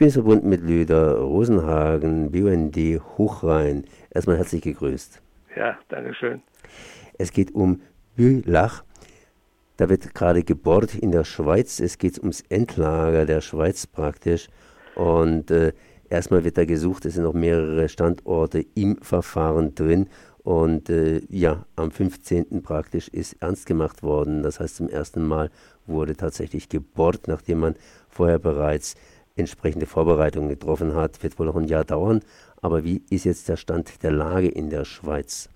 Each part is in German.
bin verbunden mit Lüder Rosenhagen, BUND Hochrhein. Erstmal herzlich gegrüßt. Ja, danke schön. Es geht um Bülach. Da wird gerade gebohrt in der Schweiz. Es geht ums Endlager der Schweiz praktisch. Und äh, erstmal wird da gesucht, es sind noch mehrere Standorte im Verfahren drin. Und äh, ja, am 15. praktisch ist ernst gemacht worden. Das heißt, zum ersten Mal wurde tatsächlich gebohrt, nachdem man vorher bereits entsprechende Vorbereitungen getroffen hat. Wird wohl noch ein Jahr dauern. Aber wie ist jetzt der Stand der Lage in der Schweiz?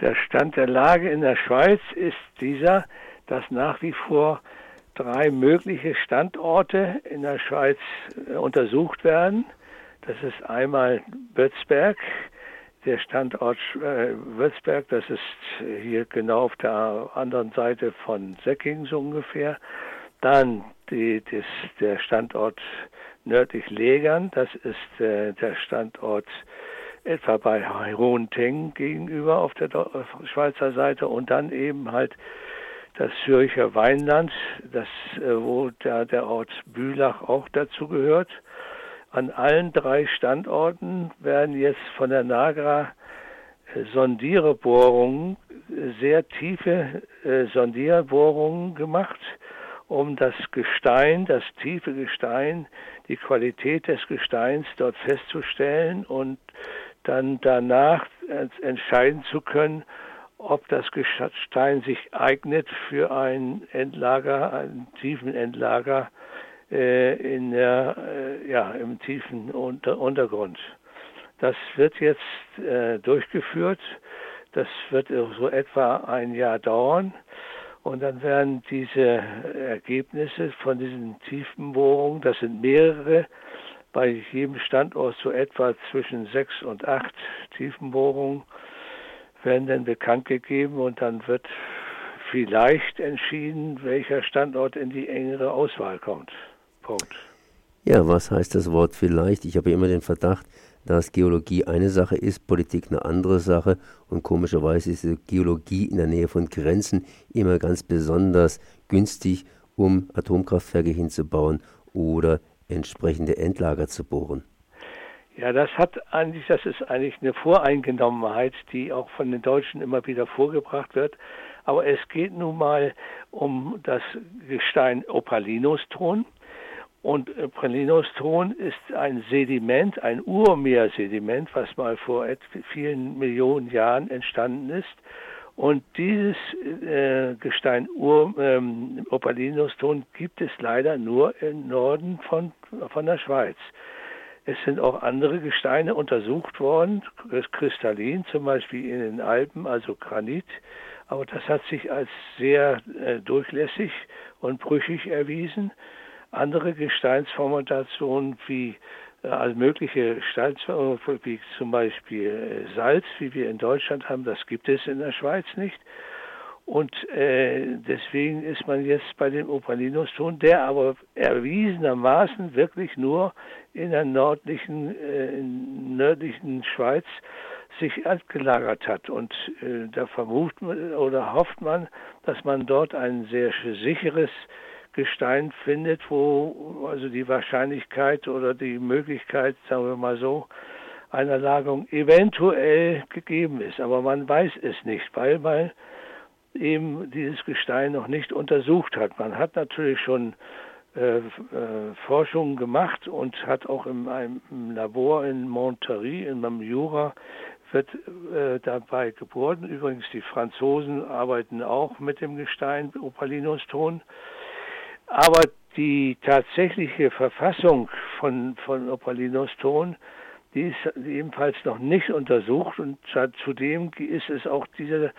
Der Stand der Lage in der Schweiz ist dieser, dass nach wie vor drei mögliche Standorte in der Schweiz äh, untersucht werden. Das ist einmal Bötzberg, der Standort äh, Würzberg, das ist hier genau auf der anderen Seite von Säckingen so ungefähr. Dann die, das, der Standort nördlich Legern, das ist äh, der Standort etwa bei Hohenteng gegenüber auf der Schweizer Seite und dann eben halt das Zürcher Weinland, das, äh, wo der, der Ort Bülach auch dazu gehört. An allen drei Standorten werden jetzt von der NAGRA äh, Sondierbohrungen, sehr tiefe äh, Sondierbohrungen gemacht, um das Gestein, das tiefe Gestein, die Qualität des Gesteins dort festzustellen und dann danach entscheiden zu können, ob das Gestein sich eignet für ein Endlager, einen tiefen Endlager äh, in der, äh, ja, im tiefen Unter Untergrund. Das wird jetzt äh, durchgeführt. Das wird so etwa ein Jahr dauern. Und dann werden diese Ergebnisse von diesen Tiefenbohrungen, das sind mehrere, bei jedem Standort so etwa zwischen sechs und acht Tiefenbohrungen, werden dann bekannt gegeben und dann wird vielleicht entschieden, welcher Standort in die engere Auswahl kommt. Punkt. Ja, was heißt das Wort vielleicht? Ich habe immer den Verdacht, dass Geologie eine Sache ist, Politik eine andere Sache und komischerweise ist Geologie in der Nähe von Grenzen immer ganz besonders günstig, um Atomkraftwerke hinzubauen oder entsprechende Endlager zu bohren. Ja, das hat eigentlich, das ist eigentlich eine Voreingenommenheit, die auch von den Deutschen immer wieder vorgebracht wird. Aber es geht nun mal um das Gestein Opalinuston. Und Opalinuston ist ein Sediment, ein Urmeersediment, was mal vor vielen Millionen Jahren entstanden ist. Und dieses äh, Gestein Ur, ähm, Opalinuston gibt es leider nur im Norden von, von der Schweiz. Es sind auch andere Gesteine untersucht worden, kristallin, zum Beispiel in den Alpen, also Granit. Aber das hat sich als sehr äh, durchlässig und brüchig erwiesen. Andere Gesteinsformationen wie also mögliche Gesteinsformationen wie zum Beispiel äh, Salz, wie wir in Deutschland haben, das gibt es in der Schweiz nicht. Und äh, deswegen ist man jetzt bei dem Opalinuston, der aber erwiesenermaßen wirklich nur in der nördlichen, äh, nördlichen Schweiz sich abgelagert hat. Und äh, da vermutet man oder hofft man, dass man dort ein sehr sicheres Gestein findet, wo also die Wahrscheinlichkeit oder die Möglichkeit, sagen wir mal so, einer Lagerung eventuell gegeben ist. Aber man weiß es nicht, weil man eben dieses Gestein noch nicht untersucht hat. Man hat natürlich schon äh, äh, Forschungen gemacht und hat auch in einem Labor in Monterey, in einem Jura, wird äh, dabei geboren. Übrigens, die Franzosen arbeiten auch mit dem Gestein Opalinuston. Aber die tatsächliche Verfassung von, von Opalinuston, die ist ebenfalls noch nicht untersucht und zudem ist es auch diese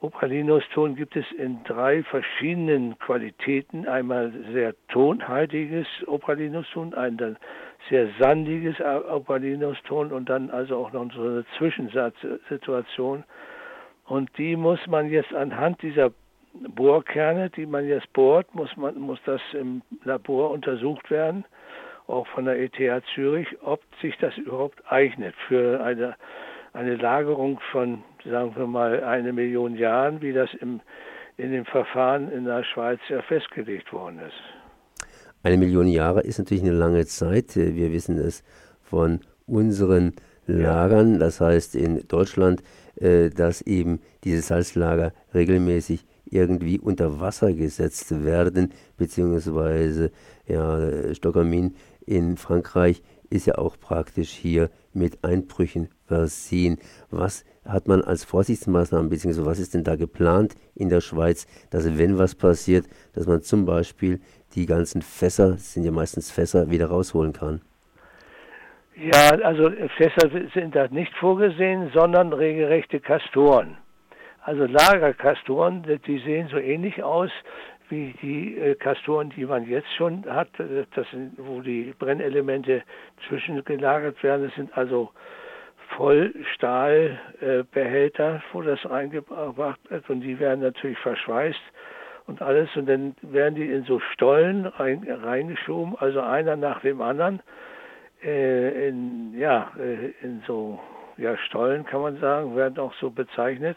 Opalinuston gibt es in drei verschiedenen Qualitäten. Einmal sehr tonhaltiges Opalinuston, ein dann sehr sandiges Opalinuston und dann also auch noch so eine Zwischensituation. Und die muss man jetzt anhand dieser Bohrkerne, die man jetzt bohrt, muss man muss das im Labor untersucht werden, auch von der ETH Zürich, ob sich das überhaupt eignet für eine eine Lagerung von, sagen wir mal, eine Million Jahren, wie das im, in dem Verfahren in der Schweiz ja festgelegt worden ist. Eine Million Jahre ist natürlich eine lange Zeit. Wir wissen es von unseren Lagern, das heißt in Deutschland, äh, dass eben diese Salzlager regelmäßig irgendwie unter Wasser gesetzt werden, beziehungsweise ja, Stockermin in Frankreich ist ja auch praktisch hier mit Einbrüchen versehen. Was hat man als Vorsichtsmaßnahmen, beziehungsweise was ist denn da geplant in der Schweiz, dass wenn was passiert, dass man zum Beispiel die ganzen Fässer, das sind ja meistens Fässer, wieder rausholen kann? Ja, also Fässer sind da nicht vorgesehen, sondern regelrechte Kastoren. Also Lagerkastoren, die sehen so ähnlich aus wie die äh, Kastoren, die man jetzt schon hat, das sind, wo die Brennelemente zwischengelagert werden. Das sind also Vollstahlbehälter, äh, wo das eingebracht wird. Und die werden natürlich verschweißt und alles. Und dann werden die in so Stollen rein, reingeschoben, also einer nach dem anderen. Äh, in ja äh, in so ja Stollen kann man sagen, werden auch so bezeichnet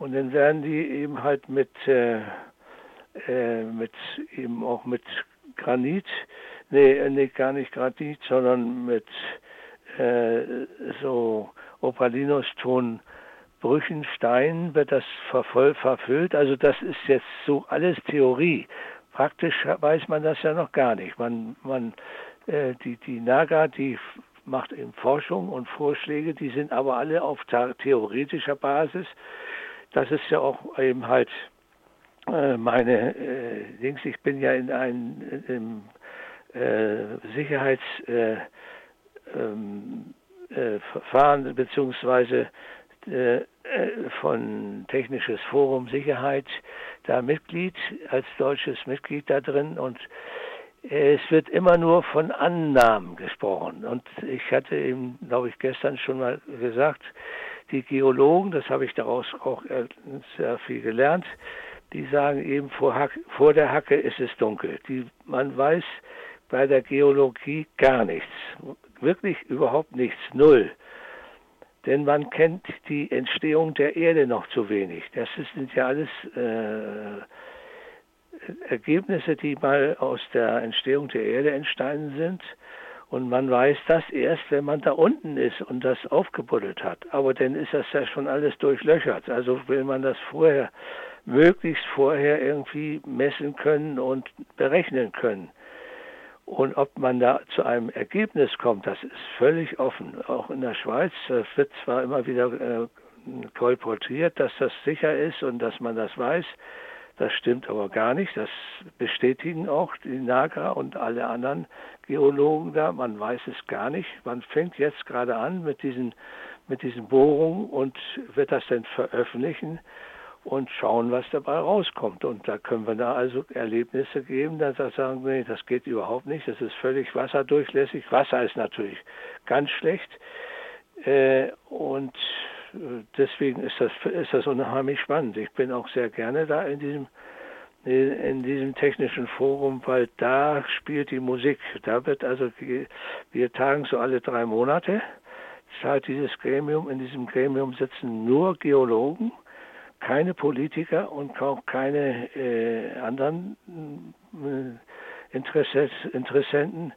und dann werden die eben halt mit äh, äh, mit eben auch mit Granit, nee, äh, nee, gar nicht Granit, sondern mit äh, so Opalinuston Brüchen, Steinen wird das vervoll, verfüllt. Also das ist jetzt so alles Theorie. Praktisch weiß man das ja noch gar nicht. Man, man, äh, die, die Naga, die macht eben Forschung und Vorschläge, die sind aber alle auf theoretischer Basis. Das ist ja auch eben halt äh, meine äh, Dings, ich bin ja in einem äh, Sicherheitsverfahren äh, ähm, beziehungsweise äh, von Technisches Forum Sicherheit da Mitglied, als deutsches Mitglied da drin und es wird immer nur von Annahmen gesprochen. Und ich hatte eben, glaube ich, gestern schon mal gesagt, die Geologen, das habe ich daraus auch sehr viel gelernt, die sagen eben, vor, Hack, vor der Hacke ist es dunkel. Die, man weiß bei der Geologie gar nichts. Wirklich überhaupt nichts. Null. Denn man kennt die Entstehung der Erde noch zu wenig. Das sind ja alles äh, Ergebnisse, die mal aus der Entstehung der Erde entstanden sind. Und man weiß das erst, wenn man da unten ist und das aufgebuddelt hat. Aber dann ist das ja schon alles durchlöchert. Also will man das vorher möglichst vorher irgendwie messen können und berechnen können. Und ob man da zu einem Ergebnis kommt, das ist völlig offen. Auch in der Schweiz wird zwar immer wieder äh, kolportiert, dass das sicher ist und dass man das weiß. Das stimmt aber gar nicht. Das bestätigen auch die NAGA und alle anderen Geologen da. Man weiß es gar nicht. Man fängt jetzt gerade an mit diesen, mit diesen Bohrungen und wird das dann veröffentlichen und schauen, was dabei rauskommt. Und da können wir da also Erlebnisse geben, dass wir sagen, nee, das geht überhaupt nicht, das ist völlig wasserdurchlässig. Wasser ist natürlich ganz schlecht. Äh, und deswegen ist das, ist das unheimlich spannend. Ich bin auch sehr gerne da in diesem, in diesem technischen Forum, weil da spielt die Musik. Da wird also, wir tagen so alle drei Monate. Halt dieses Gremium, in diesem Gremium sitzen nur Geologen keine Politiker und auch keine äh, anderen äh, Interessenten.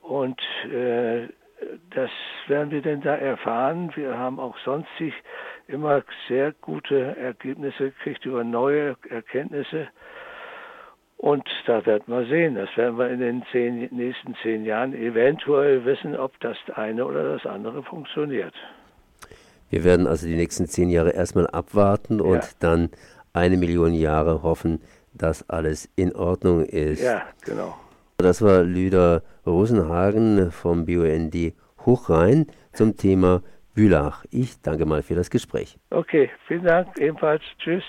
Und äh, das werden wir denn da erfahren. Wir haben auch sonst sich immer sehr gute Ergebnisse gekriegt über neue Erkenntnisse. Und da werden wir sehen. Das werden wir in den zehn, nächsten zehn Jahren eventuell wissen, ob das eine oder das andere funktioniert. Wir werden also die nächsten zehn Jahre erstmal abwarten und ja. dann eine Million Jahre hoffen, dass alles in Ordnung ist. Ja, genau. Das war Lüder Rosenhagen vom BUND Hochrhein zum Thema Bülach. Ich danke mal für das Gespräch. Okay, vielen Dank, ebenfalls. Tschüss.